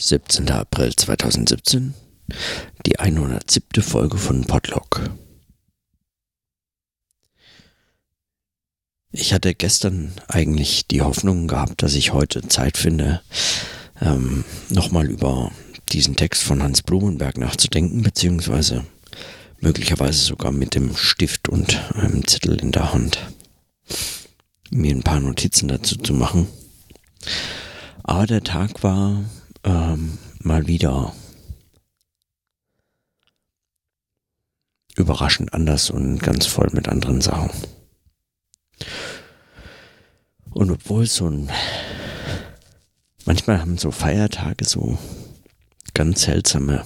17. April 2017, die 107. Folge von Podlog. Ich hatte gestern eigentlich die Hoffnung gehabt, dass ich heute Zeit finde, ähm, nochmal über diesen Text von Hans Blumenberg nachzudenken, beziehungsweise möglicherweise sogar mit dem Stift und einem Zettel in der Hand mir ein paar Notizen dazu zu machen. Aber der Tag war ähm, mal wieder überraschend anders und ganz voll mit anderen Sachen. Und obwohl so ein, manchmal haben so Feiertage so ganz seltsame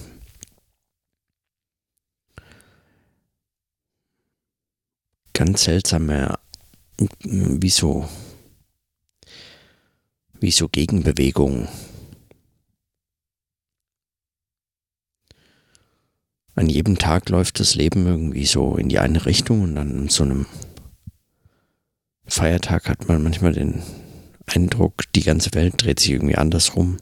ganz seltsame, wie so, wie so Gegenbewegungen an jedem Tag läuft das Leben irgendwie so in die eine Richtung und an so einem Feiertag hat man manchmal den Eindruck, die ganze Welt dreht sich irgendwie andersrum.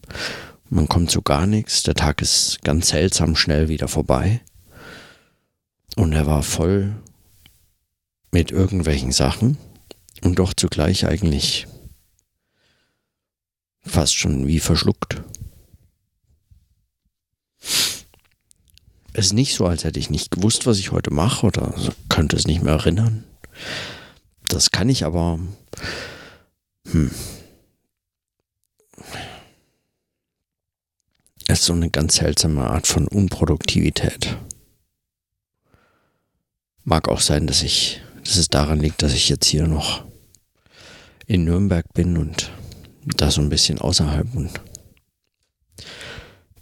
Man kommt zu gar nichts. Der Tag ist ganz seltsam schnell wieder vorbei. Und er war voll mit irgendwelchen Sachen und doch zugleich eigentlich fast schon wie verschluckt. Es ist nicht so, als hätte ich nicht gewusst, was ich heute mache oder könnte es nicht mehr erinnern. Das kann ich aber. Hm. Es ist so eine ganz seltsame Art von Unproduktivität. Mag auch sein, dass ich, dass es daran liegt, dass ich jetzt hier noch in Nürnberg bin und da so ein bisschen außerhalb und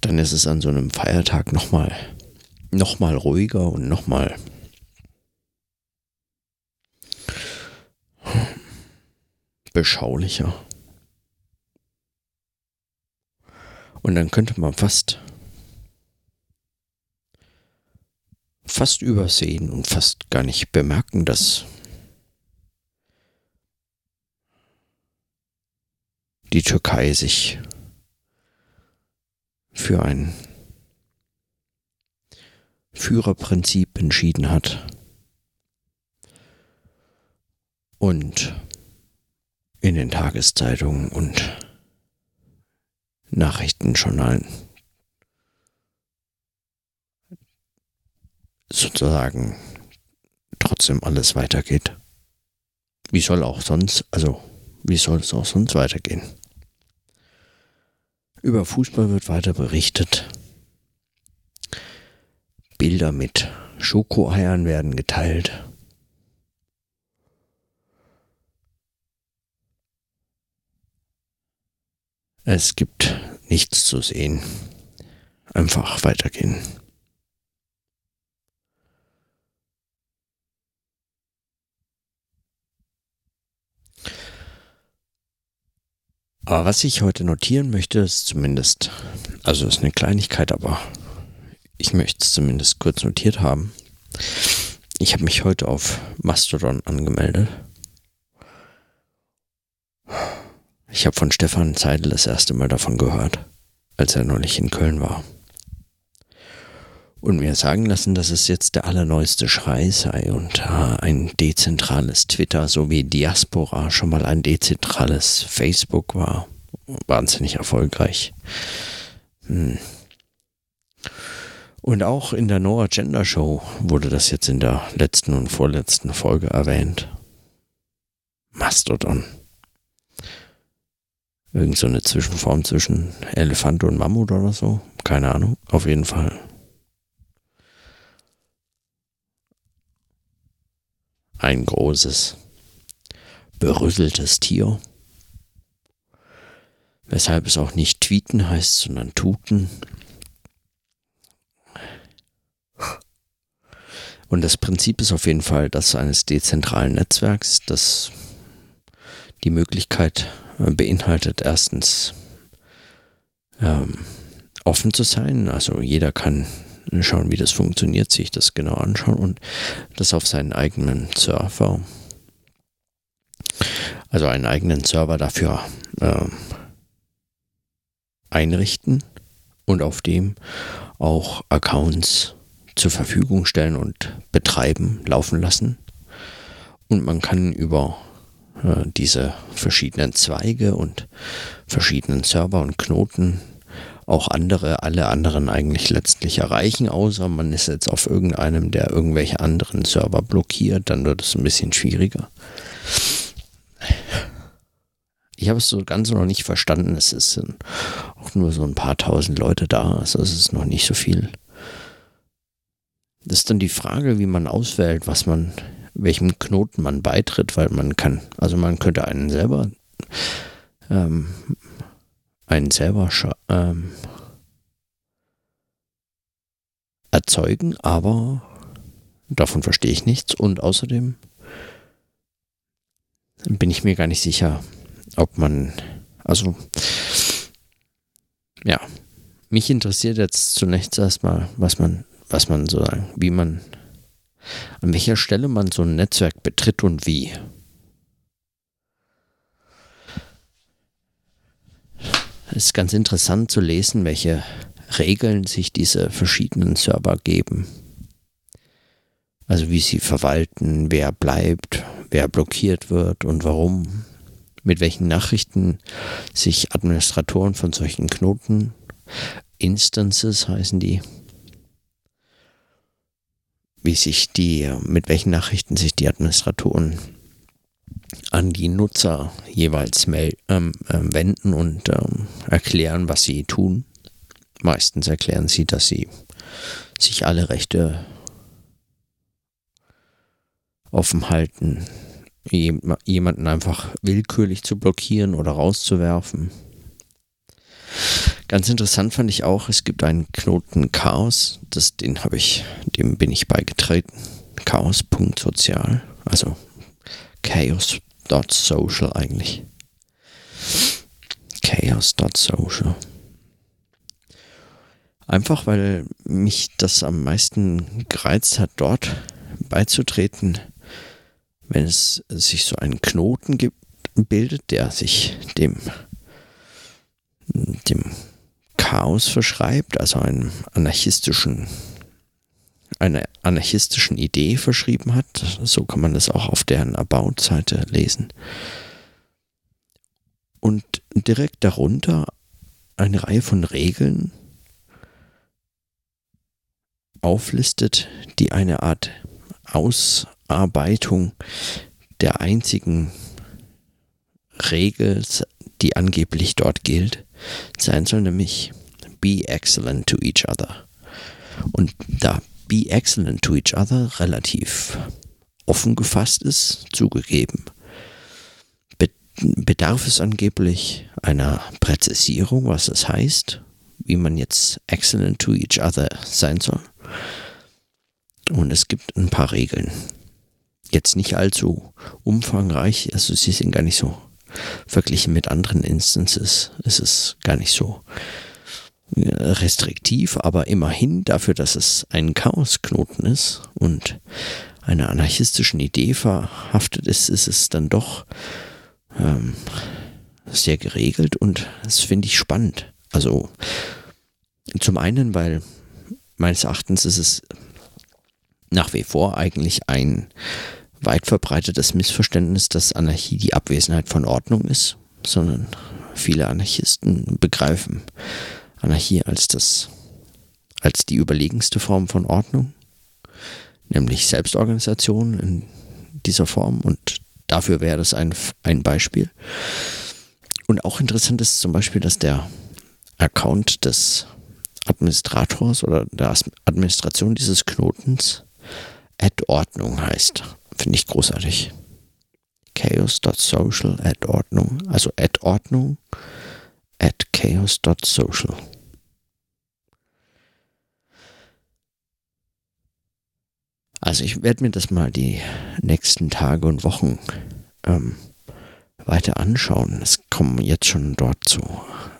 dann ist es an so einem Feiertag nochmal noch mal ruhiger und nochmal beschaulicher. Und dann könnte man fast fast übersehen und fast gar nicht bemerken, dass die Türkei sich für ein Führerprinzip entschieden hat. Und in den Tageszeitungen und Nachrichtenjournalen sozusagen trotzdem alles weitergeht. Wie soll auch sonst, also wie soll es auch sonst weitergehen? Über Fußball wird weiter berichtet. Bilder mit Schokoeiern werden geteilt. Es gibt nichts zu sehen. Einfach weitergehen. Aber was ich heute notieren möchte, ist zumindest, also ist eine Kleinigkeit, aber ich möchte es zumindest kurz notiert haben. Ich habe mich heute auf Mastodon angemeldet. Ich habe von Stefan Zeidel das erste Mal davon gehört, als er neulich in Köln war. Und mir sagen lassen, dass es jetzt der allerneueste Schrei sei und äh, ein dezentrales Twitter sowie Diaspora schon mal ein dezentrales Facebook war. Wahnsinnig erfolgreich. Hm. Und auch in der Noah Gender Show wurde das jetzt in der letzten und vorletzten Folge erwähnt. Mastodon. Irgend so eine Zwischenform zwischen Elefant und Mammut oder so. Keine Ahnung. Auf jeden Fall. Ein großes, berüsseltes Tier. Weshalb es auch nicht tweeten heißt, sondern tuten. Und das Prinzip ist auf jeden Fall das eines dezentralen Netzwerks, das die Möglichkeit äh, beinhaltet, erstens ähm, offen zu sein. Also jeder kann schauen, wie das funktioniert, sich das genau anschauen und das auf seinen eigenen Server, also einen eigenen Server dafür ähm, einrichten und auf dem auch Accounts zur Verfügung stellen und betreiben, laufen lassen. Und man kann über äh, diese verschiedenen Zweige und verschiedenen Server und Knoten auch andere, alle anderen eigentlich letztlich erreichen, außer man ist jetzt auf irgendeinem, der irgendwelche anderen Server blockiert, dann wird es ein bisschen schwieriger. Ich habe es so ganz noch nicht verstanden. Es sind auch nur so ein paar tausend Leute da, also es ist noch nicht so viel. Das ist dann die Frage, wie man auswählt, was man, welchem Knoten man beitritt, weil man kann, also man könnte einen selber ähm, einen selber ähm, erzeugen, aber davon verstehe ich nichts. Und außerdem bin ich mir gar nicht sicher, ob man, also ja, mich interessiert jetzt zunächst erstmal, was man, was man so, wie man, an welcher Stelle man so ein Netzwerk betritt und wie. Es ist ganz interessant zu lesen, welche Regeln sich diese verschiedenen Server geben. Also wie sie verwalten, wer bleibt, wer blockiert wird und warum. Mit welchen Nachrichten sich Administratoren von solchen Knoten, Instances heißen die, wie sich die, mit welchen Nachrichten sich die Administratoren an die Nutzer jeweils ähm, ähm, wenden und ähm, erklären, was sie tun. Meistens erklären sie, dass sie sich alle Rechte offen halten, jemanden einfach willkürlich zu blockieren oder rauszuwerfen. Ganz interessant fand ich auch, es gibt einen Knoten Chaos, das, den habe ich, dem bin ich beigetreten. Chaos.sozial, also Chaos.social eigentlich. Chaos.social. Einfach weil mich das am meisten gereizt hat, dort beizutreten, wenn es sich so einen Knoten gibt, bildet, der sich dem, dem Chaos verschreibt, also einem anarchistischen einer anarchistischen Idee verschrieben hat. So kann man das auch auf deren About-Seite lesen. Und direkt darunter eine Reihe von Regeln auflistet, die eine Art Ausarbeitung der einzigen Regel, die angeblich dort gilt, sein soll, nämlich be excellent to each other. Und da be excellent to each other relativ offen gefasst ist, zugegeben, bedarf es angeblich einer Präzisierung, was das heißt, wie man jetzt excellent to each other sein soll. Und es gibt ein paar Regeln. Jetzt nicht allzu umfangreich, also sie sind gar nicht so verglichen mit anderen Instances. Es ist gar nicht so restriktiv, aber immerhin dafür, dass es ein Chaosknoten ist und einer anarchistischen Idee verhaftet ist, ist es dann doch ähm, sehr geregelt und das finde ich spannend. Also zum einen, weil meines Erachtens ist es nach wie vor eigentlich ein weit verbreitetes Missverständnis, dass Anarchie die Abwesenheit von Ordnung ist, sondern viele Anarchisten begreifen Anarchie als das, als die überlegenste Form von Ordnung, nämlich Selbstorganisation in dieser Form und dafür wäre das ein, ein Beispiel. Und auch interessant ist zum Beispiel, dass der Account des Administrators oder der Administration dieses Knotens Add-Ordnung heißt. Finde ich großartig. Chaos.social Add-Ordnung. Also Add-Ordnung at chaos.social. Also ich werde mir das mal die nächsten Tage und Wochen ähm, weiter anschauen. Es kommen jetzt schon dort so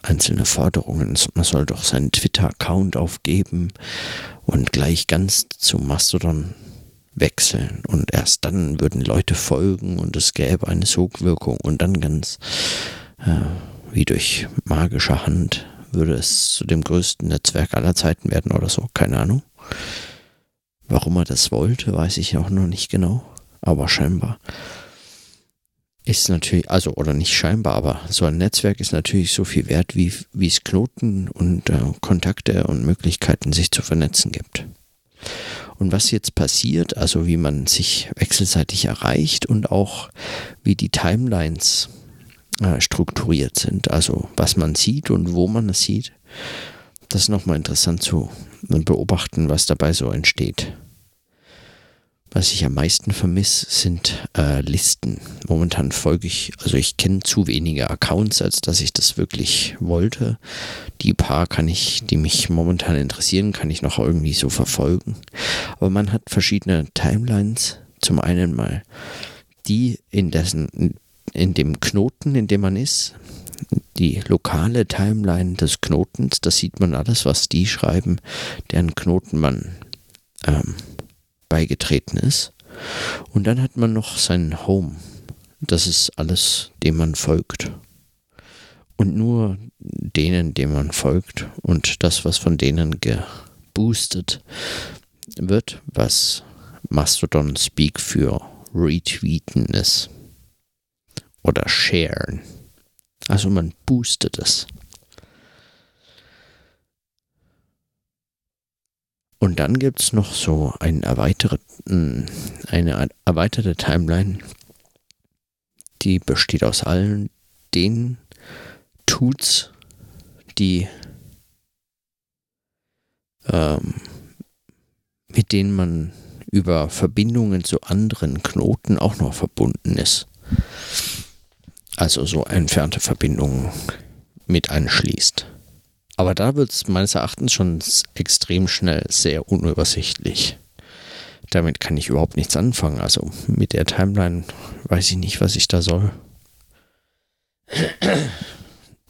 einzelne Forderungen. Man soll doch seinen Twitter-Account aufgeben und gleich ganz zu Mastodon wechseln. Und erst dann würden Leute folgen und es gäbe eine Sogwirkung und dann ganz äh, wie durch magische Hand würde es zu dem größten Netzwerk aller Zeiten werden oder so, keine Ahnung. Warum er das wollte, weiß ich auch noch nicht genau, aber scheinbar ist natürlich, also oder nicht scheinbar, aber so ein Netzwerk ist natürlich so viel wert, wie, wie es Knoten und äh, Kontakte und Möglichkeiten, sich zu vernetzen gibt. Und was jetzt passiert, also wie man sich wechselseitig erreicht und auch wie die Timelines äh, strukturiert sind, also was man sieht und wo man es sieht, das ist nochmal interessant zu beobachten, was dabei so entsteht. Was ich am meisten vermisse, sind äh, Listen. Momentan folge ich, also ich kenne zu wenige Accounts, als dass ich das wirklich wollte. Die paar kann ich, die mich momentan interessieren, kann ich noch irgendwie so verfolgen. Aber man hat verschiedene Timelines. Zum einen mal die in dessen, in dem Knoten, in dem man ist. Die lokale Timeline des Knotens, da sieht man alles, was die schreiben, deren Knoten man ähm, beigetreten ist. Und dann hat man noch seinen Home. Das ist alles, dem man folgt. Und nur denen, dem man folgt und das, was von denen geboostet wird, was Mastodon Speak für retweeten ist. Oder sharen. Also man boostet es. Und dann gibt es noch so einen erweiterten, eine erweiterte Timeline, die besteht aus allen den Tuts, die ähm, mit denen man über Verbindungen zu anderen Knoten auch noch verbunden ist. Also so entfernte Verbindungen mit anschließt. Aber da wird es meines Erachtens schon extrem schnell sehr unübersichtlich. Damit kann ich überhaupt nichts anfangen. Also mit der Timeline weiß ich nicht, was ich da soll.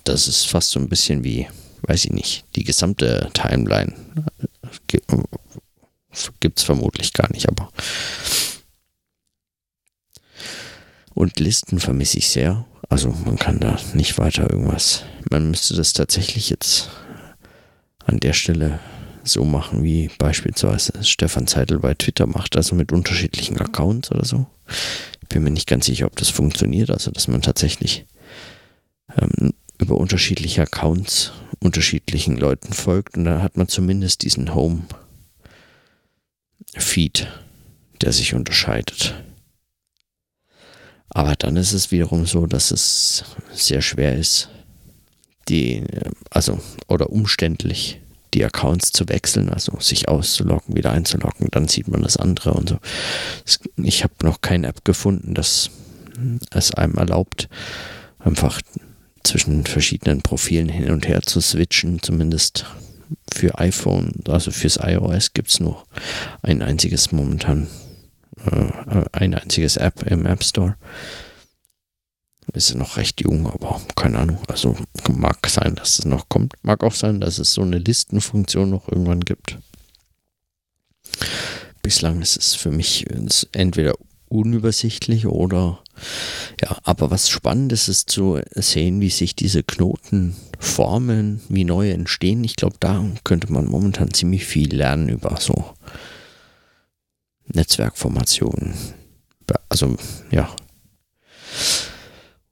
Das ist fast so ein bisschen wie, weiß ich nicht, die gesamte Timeline. Gibt es vermutlich gar nicht, aber. Und Listen vermisse ich sehr. Also man kann da nicht weiter irgendwas. Man müsste das tatsächlich jetzt an der Stelle so machen, wie beispielsweise Stefan Zeitl bei Twitter macht, also mit unterschiedlichen Accounts oder so. Ich bin mir nicht ganz sicher, ob das funktioniert, also dass man tatsächlich ähm, über unterschiedliche Accounts unterschiedlichen Leuten folgt und da hat man zumindest diesen Home-Feed, der sich unterscheidet. Aber dann ist es wiederum so, dass es sehr schwer ist, die, also, oder umständlich, die Accounts zu wechseln, also sich auszuloggen, wieder einzuloggen, dann sieht man das andere und so. Ich habe noch keine App gefunden, das es einem erlaubt, einfach zwischen verschiedenen Profilen hin und her zu switchen, zumindest für iPhone, also fürs iOS gibt es nur ein einziges momentan ein einziges App im App Store. Ist noch recht jung, aber keine Ahnung. Also mag sein, dass es noch kommt. Mag auch sein, dass es so eine Listenfunktion noch irgendwann gibt. Bislang ist es für mich entweder unübersichtlich oder ja, aber was spannend ist, ist zu sehen, wie sich diese Knoten formen, wie neue entstehen. Ich glaube, da könnte man momentan ziemlich viel lernen über so Netzwerkformationen. Also, ja.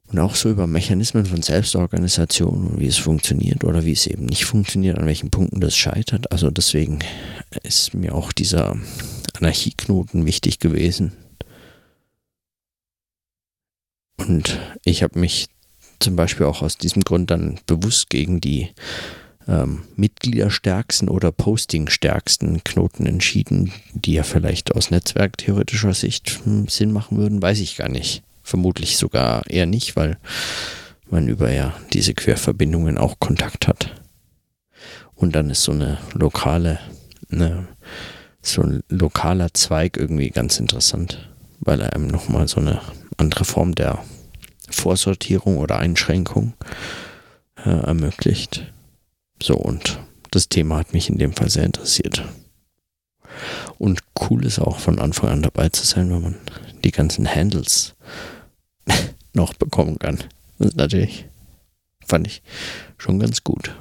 Und auch so über Mechanismen von Selbstorganisation und wie es funktioniert oder wie es eben nicht funktioniert, an welchen Punkten das scheitert. Also deswegen ist mir auch dieser Anarchieknoten wichtig gewesen. Und ich habe mich zum Beispiel auch aus diesem Grund dann bewusst gegen die ähm, Mitgliederstärksten oder Postingstärksten Knoten entschieden, die ja vielleicht aus netzwerktheoretischer Sicht hm, Sinn machen würden, weiß ich gar nicht. Vermutlich sogar eher nicht, weil man über ja diese Querverbindungen auch Kontakt hat. Und dann ist so eine lokale, eine, so ein lokaler Zweig irgendwie ganz interessant, weil er einem nochmal so eine andere Form der Vorsortierung oder Einschränkung äh, ermöglicht. So, und das Thema hat mich in dem Fall sehr interessiert. Und cool ist auch von Anfang an dabei zu sein, wenn man die ganzen Handles noch bekommen kann. Das ist natürlich, fand ich schon ganz gut.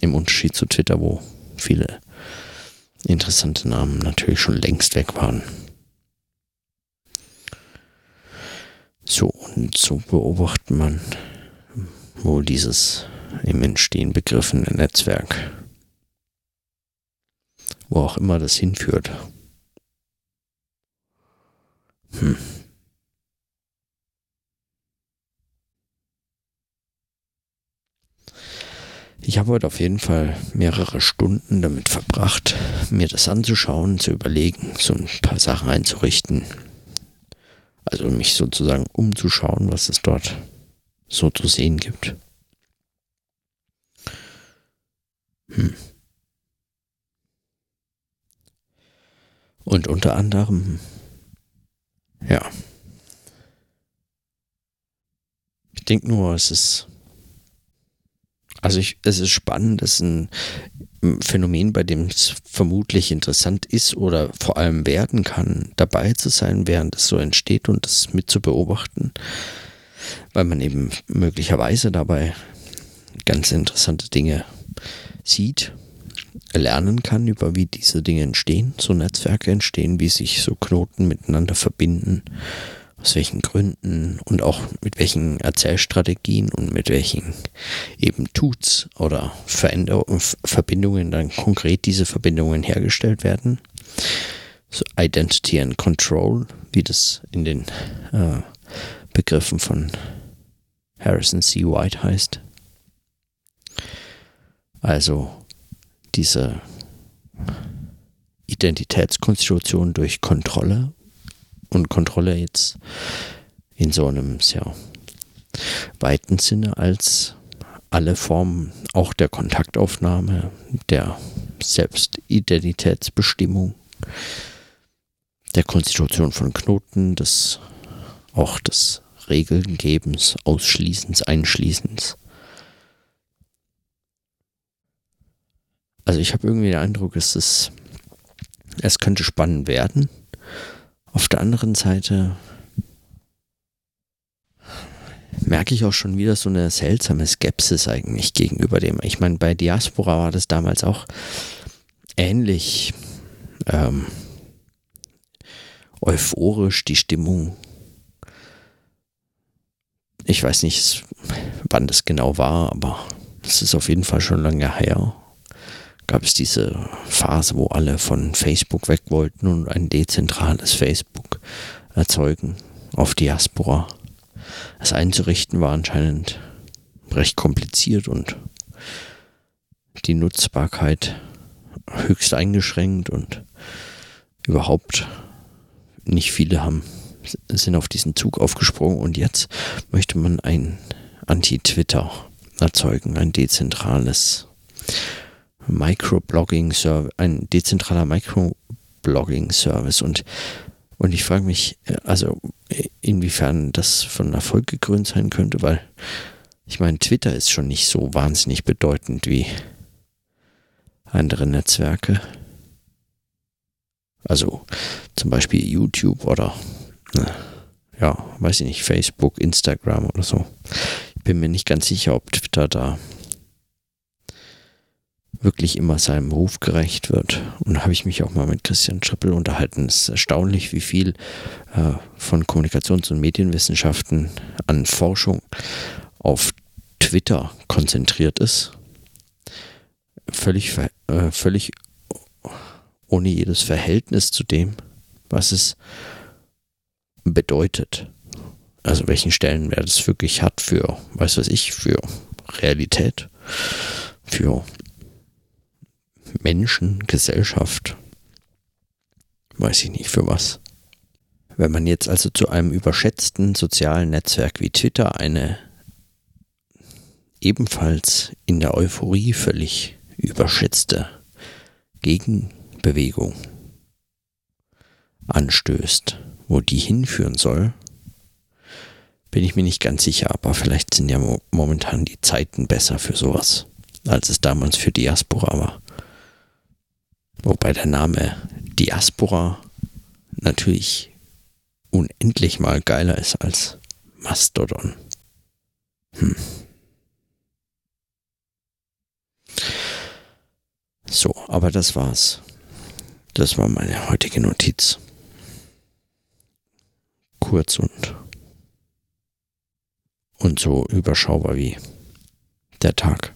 Im Unterschied zu Twitter, wo viele interessante Namen natürlich schon längst weg waren. So, und so beobachtet man wohl dieses im Entstehen begriffene Netzwerk. Wo auch immer das hinführt. Hm. Ich habe heute auf jeden Fall mehrere Stunden damit verbracht, mir das anzuschauen, zu überlegen, so ein paar Sachen einzurichten. Also mich sozusagen umzuschauen, was es dort so zu sehen gibt. Hm. Und unter anderem, ja. Ich denke nur, es ist also ich, es ist spannend, es ist ein Phänomen, bei dem es vermutlich interessant ist oder vor allem werden kann, dabei zu sein, während es so entsteht und das mit zu beobachten, weil man eben möglicherweise dabei ganz interessante Dinge sieht, lernen kann, über wie diese Dinge entstehen, so Netzwerke entstehen, wie sich so Knoten miteinander verbinden aus welchen Gründen und auch mit welchen Erzählstrategien und mit welchen eben Tuts oder Veränderungen, Verbindungen dann konkret diese Verbindungen hergestellt werden. So Identity and Control, wie das in den äh, Begriffen von Harrison C. White heißt. Also diese Identitätskonstitution durch Kontrolle und Kontrolle jetzt in so einem sehr weiten Sinne als alle Formen auch der Kontaktaufnahme, der Selbstidentitätsbestimmung, der Konstitution von Knoten, des auch des Regelngebens, Ausschließens, Einschließens. Also ich habe irgendwie den Eindruck, es ist, es könnte spannend werden. Auf der anderen Seite merke ich auch schon wieder so eine seltsame Skepsis eigentlich gegenüber dem. Ich meine, bei Diaspora war das damals auch ähnlich ähm, euphorisch, die Stimmung. Ich weiß nicht, wann das genau war, aber es ist auf jeden Fall schon lange her gab es diese Phase, wo alle von Facebook weg wollten und ein dezentrales Facebook erzeugen auf Diaspora. Das einzurichten war anscheinend recht kompliziert und die Nutzbarkeit höchst eingeschränkt und überhaupt nicht viele haben sind auf diesen Zug aufgesprungen und jetzt möchte man ein Anti-Twitter erzeugen, ein dezentrales Microblogging-Service, ein dezentraler Microblogging-Service und und ich frage mich, äh, also inwiefern das von Erfolg gekrönt sein könnte, weil ich meine, Twitter ist schon nicht so wahnsinnig bedeutend wie andere Netzwerke. Also zum Beispiel YouTube oder ne, ja, weiß ich nicht, Facebook, Instagram oder so. Ich bin mir nicht ganz sicher, ob Twitter da wirklich immer seinem Ruf gerecht wird. Und habe ich mich auch mal mit Christian Trippel unterhalten. Es ist erstaunlich, wie viel äh, von Kommunikations- und Medienwissenschaften an Forschung auf Twitter konzentriert ist. Völlig, äh, völlig ohne jedes Verhältnis zu dem, was es bedeutet. Also welchen Stellenwert es wirklich hat für, weiß was ich, für Realität, für Menschen, Gesellschaft, weiß ich nicht für was. Wenn man jetzt also zu einem überschätzten sozialen Netzwerk wie Twitter eine ebenfalls in der Euphorie völlig überschätzte Gegenbewegung anstößt, wo die hinführen soll, bin ich mir nicht ganz sicher, aber vielleicht sind ja momentan die Zeiten besser für sowas, als es damals für Diaspora war. Wobei der Name Diaspora natürlich unendlich mal geiler ist als Mastodon. Hm. So, aber das war's. Das war meine heutige Notiz. Kurz und und so überschaubar wie der Tag.